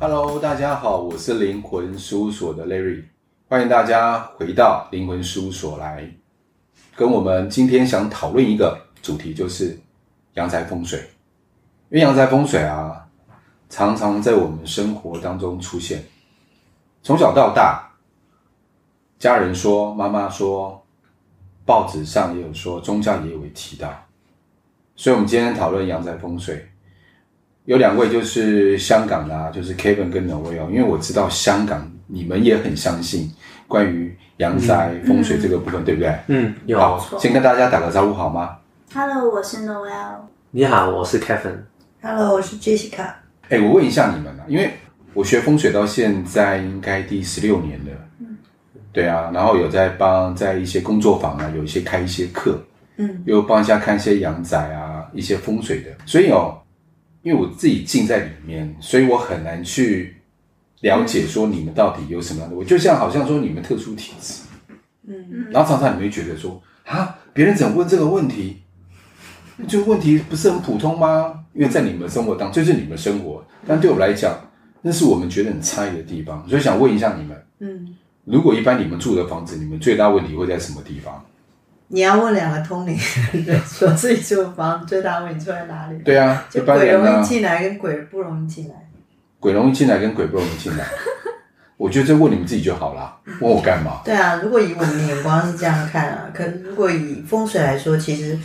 Hello，大家好，我是灵魂事务所的 Larry，欢迎大家回到灵魂事务所来，跟我们今天想讨论一个主题，就是阳宅风水。因为阳宅风水啊，常常在我们生活当中出现，从小到大，家人说，妈妈说，报纸上也有说，宗教也有提到，所以我们今天讨论阳宅风水。有两位就是香港的，啊，就是 Kevin 跟 Noel，因为我知道香港你们也很相信关于阳宅风水这个部分，嗯、对不对？嗯，有。好，先跟大家打个招呼好吗？Hello，我是 Noel。你好，我是 Kevin。Hello，我是 Jessica。哎，我问一下你们啊，因为我学风水到现在应该第十六年了。嗯。对啊，然后有在帮在一些工作坊啊，有一些开一些课。嗯。又帮一下看一些阳宅啊，一些风水的，所以哦。因为我自己浸在里面，所以我很难去了解说你们到底有什么样的。我就像好像说你们特殊体质，嗯嗯，然后常常你会觉得说啊，别人怎么问这个问题？这个问题不是很普通吗？因为在你们生活当中，这是你们生活，但对我来讲，那是我们觉得很差异的地方。所以想问一下你们，嗯，如果一般你们住的房子，你们最大问题会在什么地方？你要问两个通灵的人 说自己住房最大问题出在哪里？对啊，就鬼容易进来跟鬼不容易进来。鬼容易进来跟鬼不容易进来，我觉得这问你们自己就好了，问我干嘛？对啊，如果以我们的眼光是这样看啊，可如果以风水来说，其实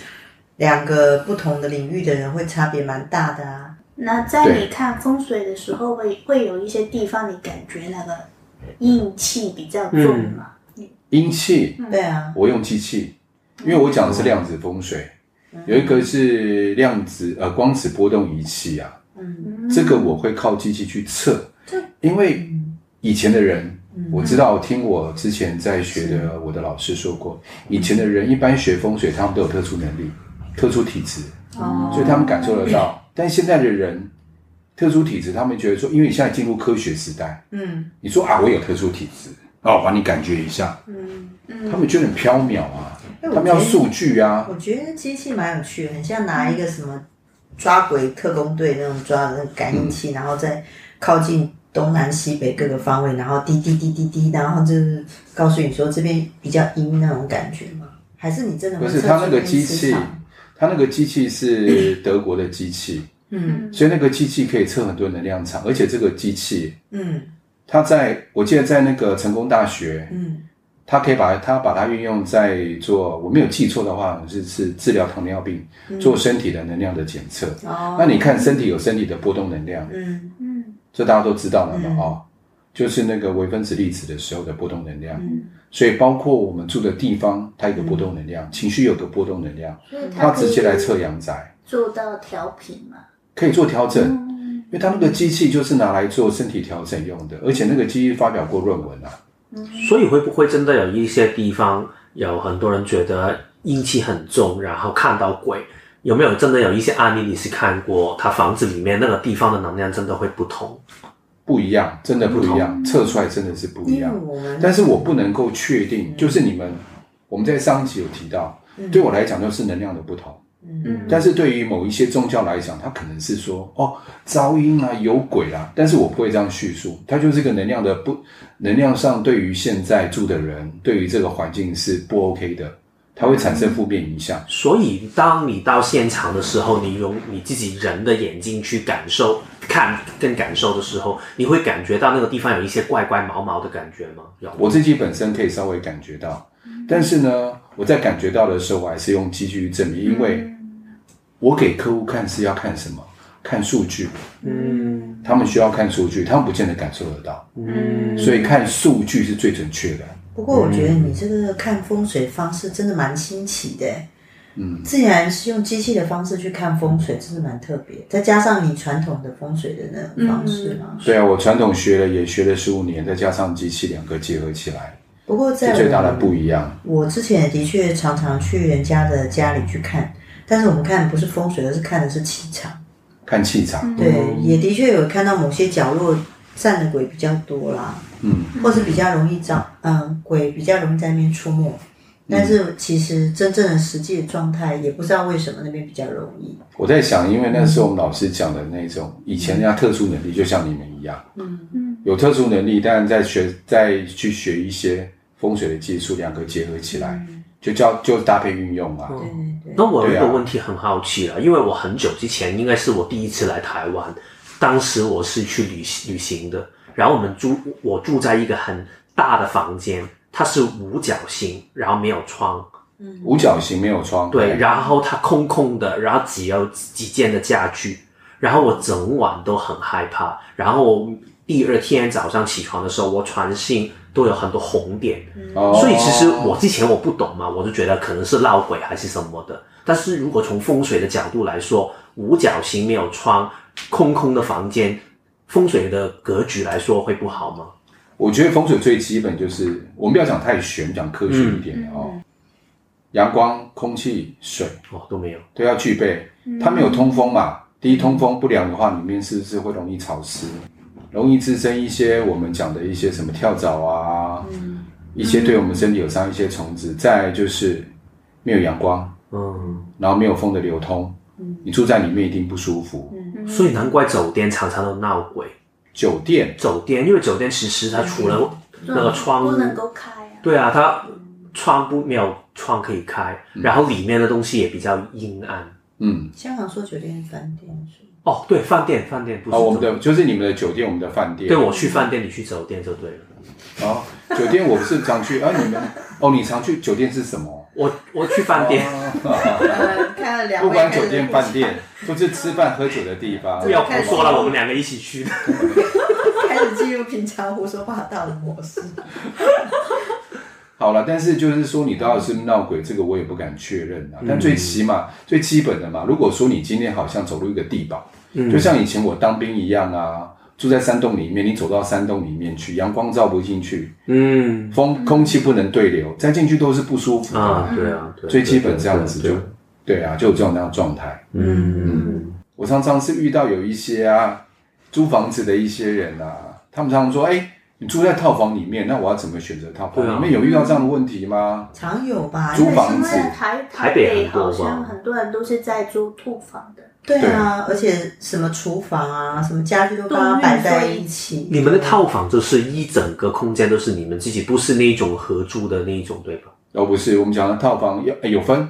两个不同的领域的人会差别蛮大的啊。那在你看风水的时候，会会有一些地方你感觉那个阴气比较重吗？阴气？对啊，我用机器。因为我讲的是量子风水，有一个是量子呃光子波动仪器啊，嗯，这个我会靠机器去测，因为以前的人我知道，听我之前在学的我的老师说过，以前的人一般学风水，他们都有特殊能力、特殊体质，哦，所以他们感受得到。但现在的人特殊体质，他们觉得说，因为你现在进入科学时代，嗯，你说啊，我有特殊体质，哦，我帮你感觉一下，嗯嗯，他们觉得很飘渺啊。他们要数据啊！我觉得机器蛮有趣的，很像拿一个什么抓鬼特工队那种抓的那个感应器，嗯、然后再靠近东南西北各个方位，然后滴滴滴滴滴，然后就是告诉你说这边比较阴那种感觉吗？还是你真的会？不是，他那个机器，他那个机器是德国的机器，嗯，所以那个机器可以测很多能量场，而且这个机器，嗯，他在我记得在那个成功大学，嗯。他可以把它，把它运用在做，我没有记错的话，是是治疗糖尿病，做身体的能量的检测。哦、嗯，那你看身体有身体的波动能量，嗯。嗯，这大家都知道了嘛？嗯、哦，就是那个微分子粒子的时候的波动能量。嗯，所以包括我们住的地方，它有个波动能量，嗯、情绪有个波动能量，它直接来测阳宅，做到调频嘛？可以做调整，嗯、因为他那个机器就是拿来做身体调整用的，而且那个机器发表过论文啊。所以会不会真的有一些地方有很多人觉得阴气很重，然后看到鬼？有没有真的有一些案例你是看过？他房子里面那个地方的能量真的会不同？不一样，真的不一样，测出来真的是不一样。但是我不能够确定，就是你们我们在上一集有提到，对我来讲就是能量的不同。嗯，但是对于某一些宗教来讲，他可能是说哦，噪音啊，有鬼啦、啊。但是我不会这样叙述，它就是个能量的不能量上，对于现在住的人，对于这个环境是不 OK 的，它会产生负面影响。所以，当你到现场的时候，你用你自己人的眼睛去感受、看跟感受的时候，你会感觉到那个地方有一些怪怪毛毛的感觉吗？有，我自己本身可以稍微感觉到，但是呢，我在感觉到的时候，我还是用机器去证明，因为。我给客户看是要看什么？看数据。嗯，他们需要看数据，他们不见得感受得到。嗯，所以看数据是最准确的。不过我觉得你这个看风水方式真的蛮新奇的。嗯，自然是用机器的方式去看风水，真的蛮特别。再加上你传统的风水的那种方式嘛。对啊，我传统学了也学了十五年，再加上机器两个结合起来。不过在最大的不一样，我之前也的确常常去人家的家里去看。但是我们看不是风水，而是看的是气场。看气场，对，也的确有看到某些角落站的鬼比较多啦，嗯，或是比较容易找，嗯，鬼比较容易在那边出没，但是其实真正的实际的状态，也不知道为什么那边比较容易。我在想，因为那时候我们老师讲的那种以前人家特殊能力，就像你们一样，嗯。嗯，有特殊能力，但是在学再去学一些风水的技术，两个结合起来，就叫就搭配运用嘛。对对。对。那我有一个问题很好奇了，因为我很久之前应该是我第一次来台湾，当时我是去旅旅行的，然后我们住我住在一个很大的房间。它是五角星，然后没有窗。嗯，五角星没有窗。对，对，然后它空空的，然后只有几件的家具，然后我整晚都很害怕。然后我第二天早上起床的时候，我床上都有很多红点。嗯，所以其实我之前我不懂嘛，我就觉得可能是闹鬼还是什么的。但是如果从风水的角度来说，五角星没有窗，空空的房间，风水的格局来说会不好吗？我觉得风水最基本就是，我们不要讲太玄，讲科学一点的哦。阳光、空气、水哦都没有，都要具备。它没有通风嘛，第一通风不良的话，里面是不是会容易潮湿，容易滋生一些我们讲的一些什么跳蚤啊，一些对我们身体有伤一些虫子。再来就是没有阳光，嗯，然后没有风的流通，你住在里面一定不舒服。所以难怪酒店常常都闹鬼。酒店，酒店，因为酒店其实它除了那个窗不能够开啊，对啊，它窗不没有窗可以开，然后里面的东西也比较阴暗。嗯，香港说酒店饭店是？哦，对，饭店，饭店不是。哦，我们的就是你们的酒店，我们的饭店。对，我去饭店，你去酒店就对了。哦，酒店我不是常去，啊，你们哦，你常去酒店是什么？我我去饭店。看了两。不管酒店饭店，都是吃饭喝酒的地方。不要胡说了，我们两个一起去的。开始进入平常胡说八道的模式。好了，但是就是说，你到底是闹鬼，这个我也不敢确认啊。但最起码最基本的嘛，如果说你今天好像走入一个地堡，就像以前我当兵一样啊，住在山洞里面，你走到山洞里面去，阳光照不进去，嗯，风空气不能对流，再进去都是不舒服啊。对啊，最基本这样子就对啊，就有这种那样状态。嗯，我常常是遇到有一些啊。租房子的一些人啊，他们常常说：“哎，你住在套房里面，那我要怎么选择套房？里面有遇到这样的问题吗？”常有吧，租房子。台台北好像很多人都是在租套房的。对啊，而且什么厨房啊，什么家具都刚刚摆在一起。你们的套房就是一整个空间都是你们自己，不是那种合租的那一种，对吧？哦，不是，我们讲的套房有有分，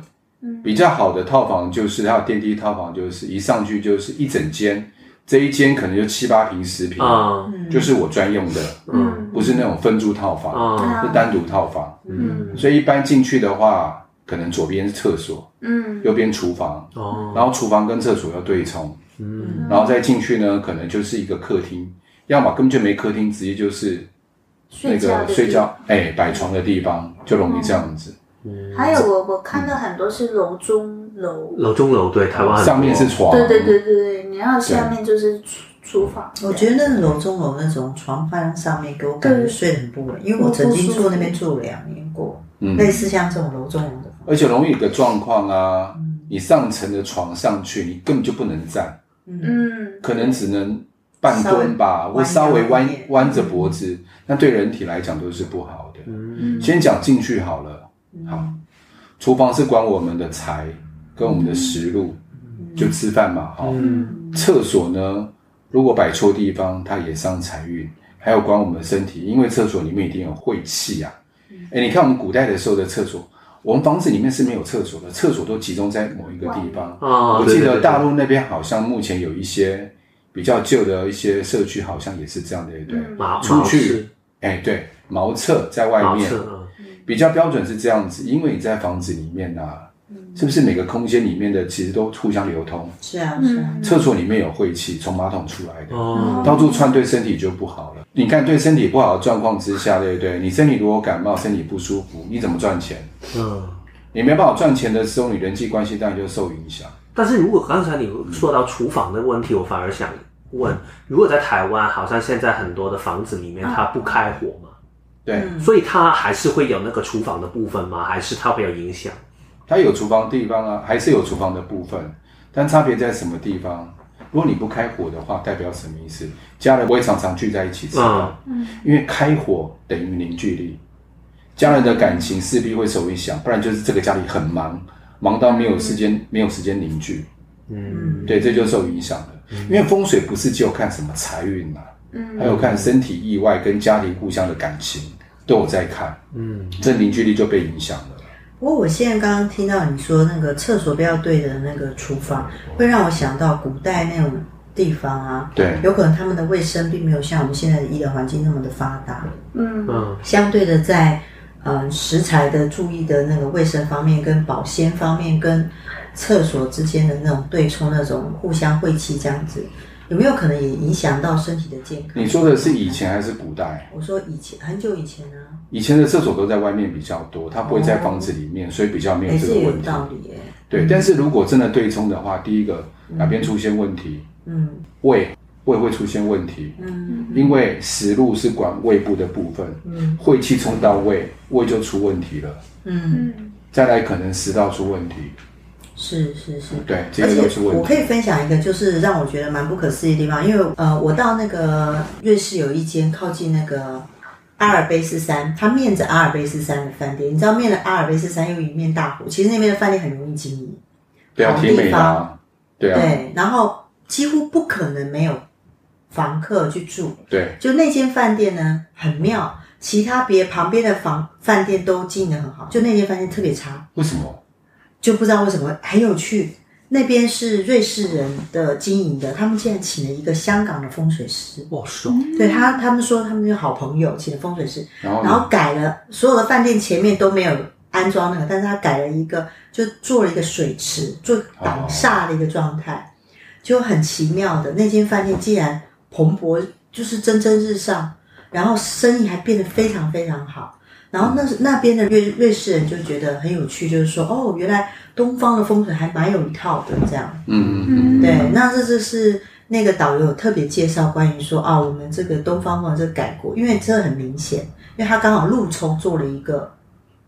比较好的套房就是它有电梯套房，就是一上去就是一整间。这一间可能就七八平、十平，就是我专用的，嗯，不是那种分租套房，是单独套房，嗯，所以一般进去的话，可能左边是厕所，嗯，右边厨房，哦，然后厨房跟厕所要对冲，嗯，然后再进去呢，可能就是一个客厅，要么根本就没客厅，直接就是那个睡觉，哎，摆床的地方，就容易这样子。还有我我看到很多是楼中楼，楼中楼对，台湾上面是床，对对对对对，你要下面就是厨厨房。我觉得那楼中楼那种床放在上面，给我感觉睡得很不稳，因为我曾经住那边住了两年过，类似像这种楼中楼的。而且容易有个状况啊，你上层的床上去，你根本就不能站，嗯，可能只能半蹲吧，或稍微弯弯着脖子，那对人体来讲都是不好的。嗯，先讲进去好了。好，厨房是管我们的财跟我们的食禄，嗯、就吃饭嘛。好，嗯、厕所呢，如果摆错地方，它也伤财运，还有管我们的身体，因为厕所里面一定有晦气啊。哎、嗯，你看我们古代的时候的厕所，我们房子里面是没有厕所的，厕所都集中在某一个地方。哦、我记得大陆那边好像目前有一些比较旧的一些社区，好像也是这样的，对不对？嗯、出去，哎，对，茅厕在外面。比较标准是这样子，因为你在房子里面啊，是不是每个空间里面的其实都互相流通？是啊，是啊。厕所里面有晦气从马桶出来的，哦，到处窜对身体就不好了。你看对身体不好的状况之下，对不对？你身体如果感冒，身体不舒服，你怎么赚钱？嗯，你没办法赚钱的时候，你人际关系当然就受影响。但是如果刚才你说到厨房的问题，我反而想问：如果在台湾，好像现在很多的房子里面它不开火嘛？对，所以它还是会有那个厨房的部分吗？还是它会有影响？它有厨房地方啊，还是有厨房的部分，但差别在什么地方？如果你不开火的话，代表什么意思？家人不会常常聚在一起吃饭，嗯，因为开火等于凝聚力，家人的感情势必会受影响，不然就是这个家里很忙，忙到没有时间，没有时间凝聚。嗯，对，这就受影响了。因为风水不是只有看什么财运嘛，嗯，还有看身体意外跟家庭互相的感情都有在看。嗯，这凝聚力就被影响了。不过我现在刚刚听到你说那个厕所不要对着那个厨房，会让我想到古代那种地方啊，对，有可能他们的卫生并没有像我们现在的医疗环境那么的发达。嗯嗯，相对的在。嗯，食材的注意的那个卫生方面，跟保鲜方面，跟厕所之间的那种对冲，那种互相晦气这样子，有没有可能也影响到身体的健康？你说的是以前还是古代？我说以前，很久以前呢、啊。以前的厕所都在外面比较多，它不会在房子里面，哦、所以比较没有这个问题。有道理耶。对，嗯、但是如果真的对冲的话，第一个哪边出现问题？嗯，胃。胃会出现问题，嗯，因为食路是管胃部的部分，嗯，晦气冲到胃，胃就出问题了，嗯，再来可能食道出问题，是是是，对，这些都是问题。我可以分享一个，就是让我觉得蛮不可思议的地方，因为呃，我到那个瑞士有一间靠近那个阿尔卑斯山，它面着阿尔卑斯山的饭店，你知道面着阿尔卑斯山又一面大湖，其实那边的饭店很容易经营，对啊，挺美的，对啊，对，然后几乎不可能没有。房客去住，对，就那间饭店呢很妙，其他别旁边的房饭店都经营的很好，就那间饭店特别差。为什么？就不知道为什么，很有趣。那边是瑞士人的经营的，他们竟然请了一个香港的风水师。哇，爽！对他，他们说他们是好朋友，请了风水师，然后，然后改了所有的饭店前面都没有安装那个，但是他改了一个，就做了一个水池，做挡煞的一个状态，哦、就很奇妙的那间饭店竟然。蓬勃就是蒸蒸日上，然后生意还变得非常非常好。然后那那边的瑞瑞士人就觉得很有趣，就是说哦，原来东方的风水还蛮有一套的这样。嗯嗯嗯，对。那这就是那个导游特别介绍关于说啊、哦，我们这个东方风这个改过，因为这很明显，因为他刚好路冲做了一个。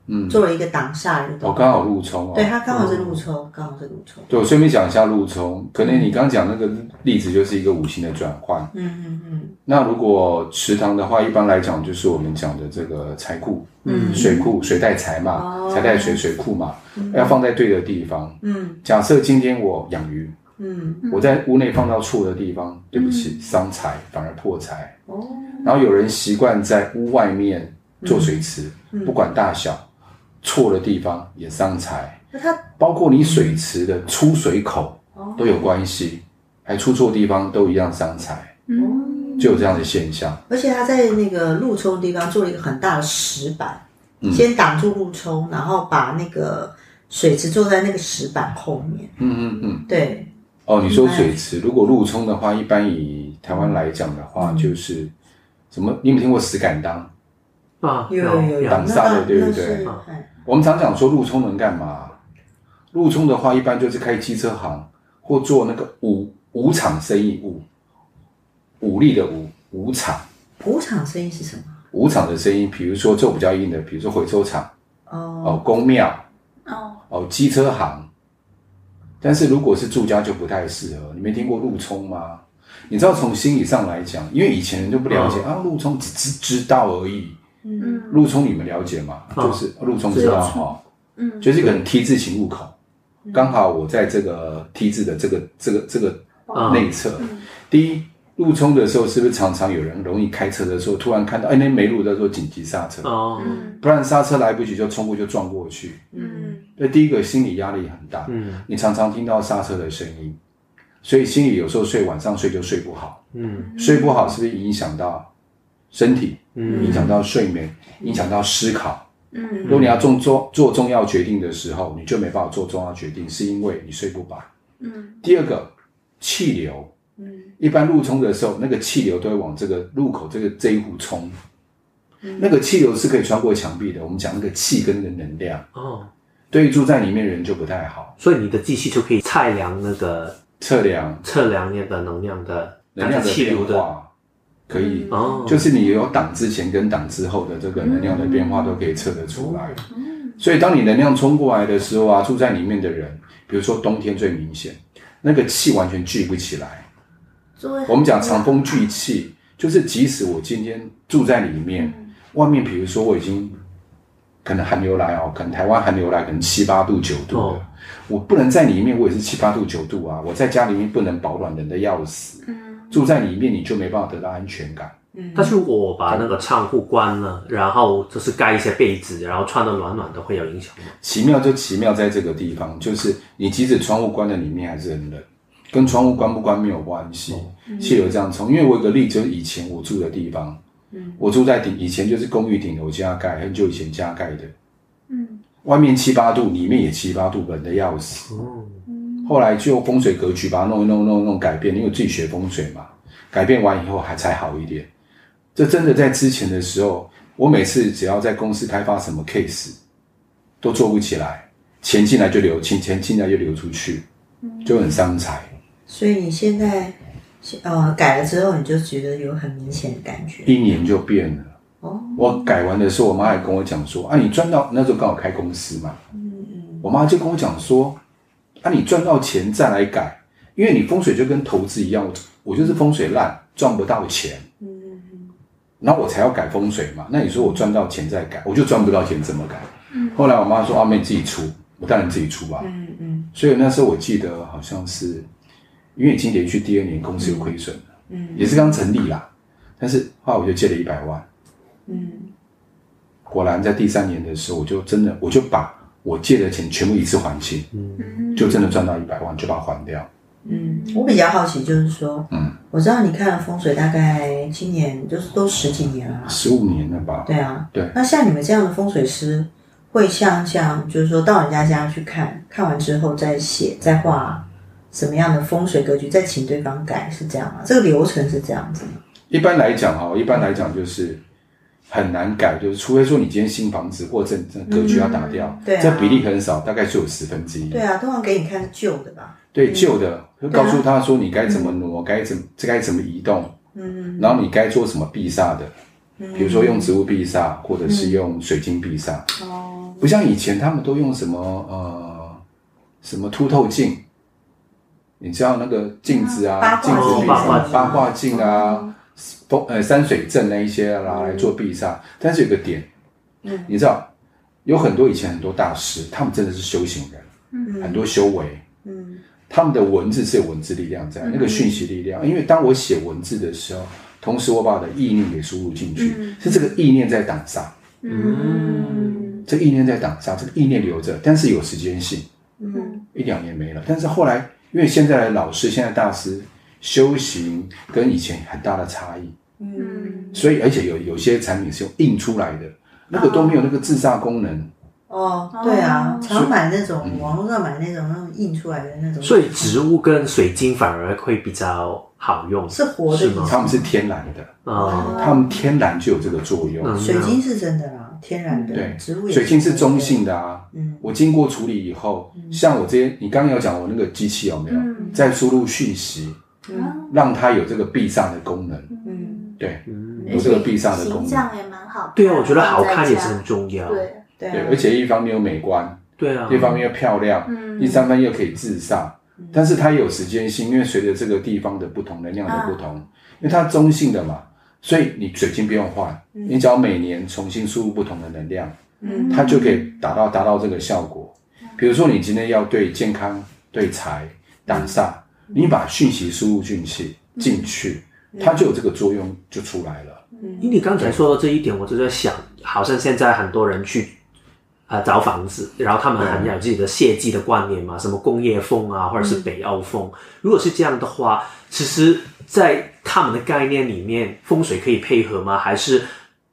嗯，作为一个挡煞的。我刚好路冲哦。对，他刚好是路冲，刚好是路冲。对，我顺便讲一下路冲。可能你刚讲那个例子就是一个五行的转换。嗯嗯嗯。那如果池塘的话，一般来讲就是我们讲的这个财库，嗯，水库，水带财嘛，财带水，水库嘛，要放在对的地方。嗯。假设今天我养鱼，嗯，我在屋内放到错的地方，对不起，伤财反而破财。哦。然后有人习惯在屋外面做水池，不管大小。错的地方也伤财，那它包括你水池的出水口都有关系，还出错地方都一样伤财，嗯，就有这样的现象。而且他在那个路冲的地方做了一个很大的石板，先挡住路冲，然后把那个水池坐在那个石板后面。嗯嗯嗯，对。哦，你说水池，如果路冲的话，一般以台湾来讲的话，就是什么？你有没有听过石敢当？啊，有有有，挡煞的，对不对？我们常讲说路冲能干嘛？路冲的话，一般就是开机车行或做那个五五厂生意，五武力的五五厂。五厂生意是什么？五厂的生意，比如说做比较硬的，比如说回收厂哦，哦，公庙哦，哦，机车行。但是如果是住家就不太适合。你没听过路冲吗？你知道从心理上来讲，因为以前人就不了解、哦、啊，路冲只知知道而已。嗯，路冲你们了解吗？就是路冲知道哈，嗯，就是一个很 T 字形入口，刚好我在这个 T 字的这个这个这个内侧。第一，路冲的时候是不是常常有人容易开车的时候突然看到哎那没路的时候紧急刹车。哦，不然刹车来不及就冲过就撞过去，嗯，那第一个心理压力很大，嗯，你常常听到刹车的声音，所以心里有时候睡晚上睡就睡不好，嗯，睡不好是不是影响到身体？嗯，影响到睡眠，影响到思考。嗯，如果你要做做做重要决定的时候，你就没办法做重要决定，是因为你睡不饱。嗯，第二个气流，嗯，一般路冲的时候，那个气流都会往这个入口这个这一户冲。嗯，那个气流是可以穿过墙壁的。我们讲那个气跟那个能量。哦，对于住在里面的人就不太好。所以你的机器就可以测量那个测量测量那个能量的能量的气流的。可以，就是你有挡之前跟挡之后的这个能量的变化都可以测得出来。所以当你能量冲过来的时候啊，住在里面的人，比如说冬天最明显，那个气完全聚不起来。我们讲长风聚气，就是即使我今天住在里面，外面比如说我已经可能寒流来哦，可能台湾寒流来，可能七八度九度的，哦、我不能在里面，我也是七八度九度啊。我在家里面不能保暖，冷的要死。嗯，住在里面你就没办法得到安全感。嗯，但是我把那个窗户关了，然后就是盖一些被子，然后穿的暖暖的，会有影响吗？奇妙就奇妙在这个地方，就是你即使窗户关在里面还是很冷，跟窗户关不关没有关系。是有这样从，因为我有个例子，就是以前我住的地方。我住在顶，以前就是公寓顶楼加盖，很久以前加盖的。嗯，外面七八度，里面也七八度，冷的要死。嗯，后来就风水格局把它弄一弄弄弄改变，因为我自己学风水嘛，改变完以后还才好一点。这真的在之前的时候，我每次只要在公司开发什么 case，都做不起来，钱进来就流，钱钱进来就流出去，就很伤财。所以你现在。呃，改了之后你就觉得有很明显的感觉，一年就变了。哦，我改完的时候，我妈还跟我讲说：“啊，你赚到那时候刚好开公司嘛。”嗯嗯，我妈就跟我讲说：“啊，你赚到钱再来改，因为你风水就跟投资一样，我我就是风水烂，赚不到钱。嗯嗯，然后我才要改风水嘛。那你说我赚到钱再改，我就赚不到钱，怎么改？嗯，后来我妈说：“阿妹自己出，我当然自己出吧。”嗯嗯，所以那时候我记得好像是。因为已经连续第二年公司有亏损了，嗯，也是刚成立啦，但是后来我就借了一百万，嗯，果然在第三年的时候，我就真的我就把我借的钱全部一次还清，嗯，就真的赚到一百万，就把它还掉。嗯，我比较好奇，就是说，嗯，我知道你看了风水大概今年就是都十几年了，十五年了吧？对啊，对。那像你们这样的风水师，会像像就是说到人家家去看看完之后再写再画。什么样的风水格局，再请对方改，是这样吗？这个流程是这样子吗？一般来讲，哈，一般来讲就是很难改，就是除非说你今天新房子或者这格局要打掉，对，这比例很少，大概只有十分之一。对啊，通常给你看是旧的吧？对，旧的就告诉他说你该怎么挪，该怎这该怎么移动，嗯，然后你该做什么避煞的，比如说用植物避煞，或者是用水晶避煞。哦，不像以前他们都用什么呃什么凸透镜。你知道那个镜子啊，镜。子八卦镜啊，风呃山水阵那一些拿来做壁煞，但是有个点，嗯，你知道有很多以前很多大师，他们真的是修行人，嗯，很多修为，嗯，他们的文字是有文字力量在，那个讯息力量，因为当我写文字的时候，同时我把我的意念给输入进去，是这个意念在挡煞，嗯，这意念在挡煞，这个意念留着，但是有时间性，嗯，一两年没了，但是后来。因为现在的老师、现在大师修行跟以前很大的差异，嗯，所以而且有有些产品是用印出来的，那个都没有那个自煞功能。哦，对啊，常买那种网络上买那种那种印出来的那种。所以植物跟水晶反而会比较好用，是活的吗？他们是天然的啊，他们天然就有这个作用。水晶是真的啦，天然的。对，植物水晶是中性的啊。嗯，我经过处理以后，像我这些，你刚刚有讲我那个机器有没有在输入讯息，让它有这个避煞的功能。嗯，对，有这个避煞的功能，形象也蛮好。对啊，我觉得好看也是很重要。对。对，而且一方面又美观，对啊，一方面又漂亮，嗯，第三方面又可以自煞，但是它有时间性，因为随着这个地方的不同，能量的不同，因为它中性的嘛，所以你水晶不用换，你只要每年重新输入不同的能量，嗯，它就可以达到达到这个效果。比如说你今天要对健康、对财挡煞，你把讯息输入进去进去，它就有这个作用就出来了。因为你刚才说到这一点，我就在想，好像现在很多人去。啊、呃，找房子，然后他们很有自己的设计的观念嘛，什么工业风啊，或者是北欧风。嗯、如果是这样的话，其实，在他们的概念里面，风水可以配合吗？还是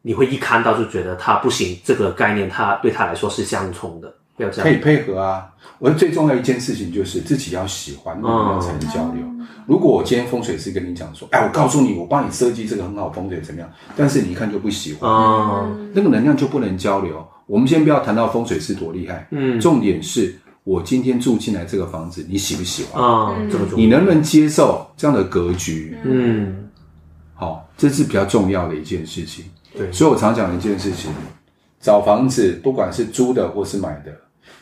你会一看到就觉得它不行？这个概念，它对他来说是相冲的，不要。可以配合啊！我最重要一件事情就是自己要喜欢，才能交流。嗯、如果我今天风水师跟你讲说，哎，我告诉你，我帮你设计这个很好风水怎么样？但是你一看就不喜欢，嗯、那个能量就不能交流。我们先不要谈到风水师多厉害，嗯，重点是我今天住进来这个房子，你喜不喜欢啊？这么你能不能接受这样的格局？嗯，好，这是比较重要的一件事情。对，所以我常讲的一件事情，找房子不管是租的或是买的，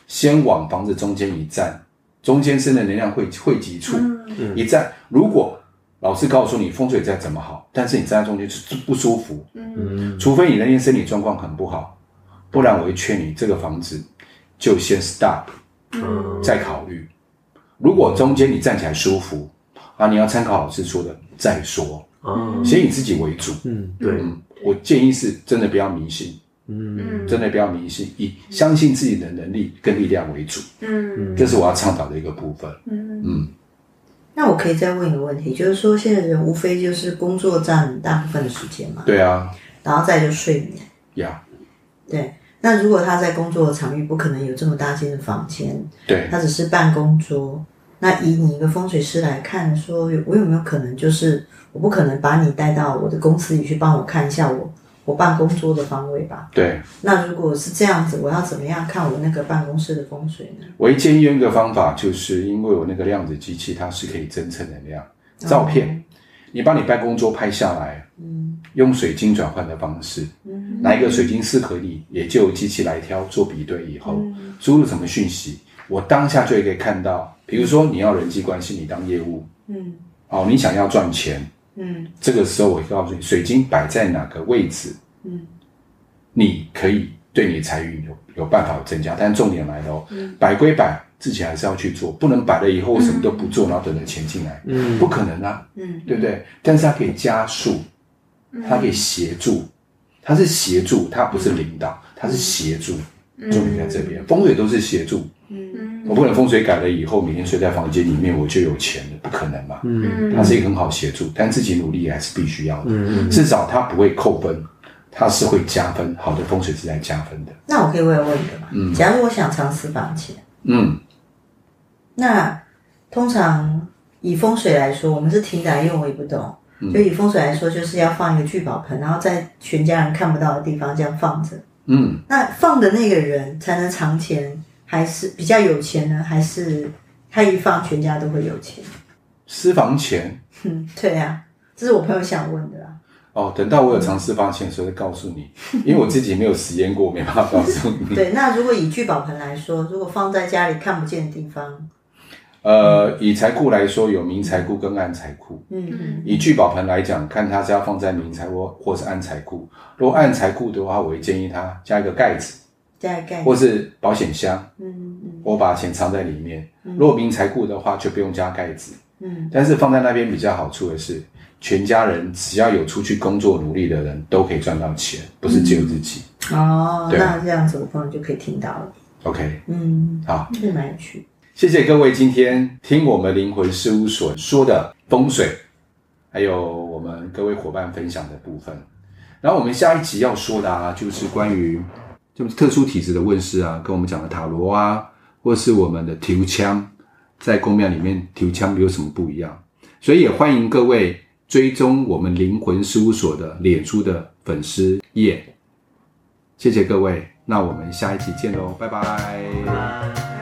先往房子中间一站，中间是那能量汇汇集处，嗯，一站。如果老师告诉你风水再怎么好，但是你站在中间是不舒服，嗯，除非你那天身体状况很不好。不然我会劝你这个房子就先 stop，嗯，再考虑。如果中间你站起来舒服，啊，你要参考老师说的再说，嗯，先以自己为主。嗯，对，嗯，我建议是真的不要迷信，嗯。真的不要迷信，以相信自己的能力跟力量为主。嗯。这是我要倡导的一个部分。嗯。嗯，那我可以再问一个问题，就是说现在人无非就是工作占大部分的时间嘛，对啊，然后再就睡眠。呀，对，那如果他在工作的场域不可能有这么大间的房间，对，他只是办公桌，那以你一个风水师来看说，我有没有可能就是我不可能把你带到我的公司里去帮我看一下我我办公桌的方位吧？对，那如果是这样子，我要怎么样看我那个办公室的风水呢？我建议用一个方法，就是因为我那个量子机器它是可以侦测能量，照片，你把你办公桌拍下来，嗯。用水晶转换的方式，嗯。哪一个水晶适合你，也就由机器来挑做比对以后，嗯。输入什么讯息，我当下就可以看到，比如说你要人际关系，你当业务，嗯。哦，你想要赚钱，嗯。这个时候我告诉你，水晶摆在哪个位置，嗯。你可以对你的财运有有办法有增加，但重点来了哦，嗯。摆归摆，自己还是要去做，不能摆了以后什么都不做，然后等着钱进来，嗯。不可能啊，嗯。对不对？但是它可以加速，它可以协助，它是协助，它不是领导，它是协助，重点在这边，风水都是协助，嗯我不能风水改了以后每天睡在房间里面我就有钱了，不可能嘛，嗯。它是一个很好协助，但自己努力还是必须要的，嗯至少它不会扣分，它是会加分，好的风水是在加分的，那我可以问问一个嘛？假如我想藏私房钱，嗯，那通常以风水来说，我们是听来用，我也不懂。就以风水来说，就是要放一个聚宝盆，然后在全家人看不到的地方这样放着。嗯，那放的那个人才能藏钱，还是比较有钱呢？还是他一放全家都会有钱？私房钱嗯，对啊，这是我朋友想问的啊。哦，等到我有藏私房钱的时候再告诉你，因为我自己没有实验过，我没办法告诉你。对，那如果以聚宝盆来说，如果放在家里看不见的地方，呃，以财库来说，有明财库跟暗财库。嗯以聚宝盆来讲，看它是要放在明财或或是暗财库。如果暗财库的话，我会建议它加一个盖子，或是保险箱，嗯嗯我把钱藏在里面。如果明财库的话，就不用加盖子。嗯但是放在那边比较好处的是，全家人只要有出去工作努力的人都可以赚到钱，不是只有自己。哦，那这样子我朋友就可以听到了。OK，嗯，好，这蛮有趣。谢谢各位今天听我们灵魂事务所说的风水，还有我们各位伙伴分享的部分。然后我们下一集要说的啊，就是关于就是特殊体质的问世啊，跟我们讲的塔罗啊，或是我们的调枪，在公庙里面调枪有什么不一样？所以也欢迎各位追踪我们灵魂事务所的脸书的粉丝页。谢谢各位，那我们下一集见喽，拜拜。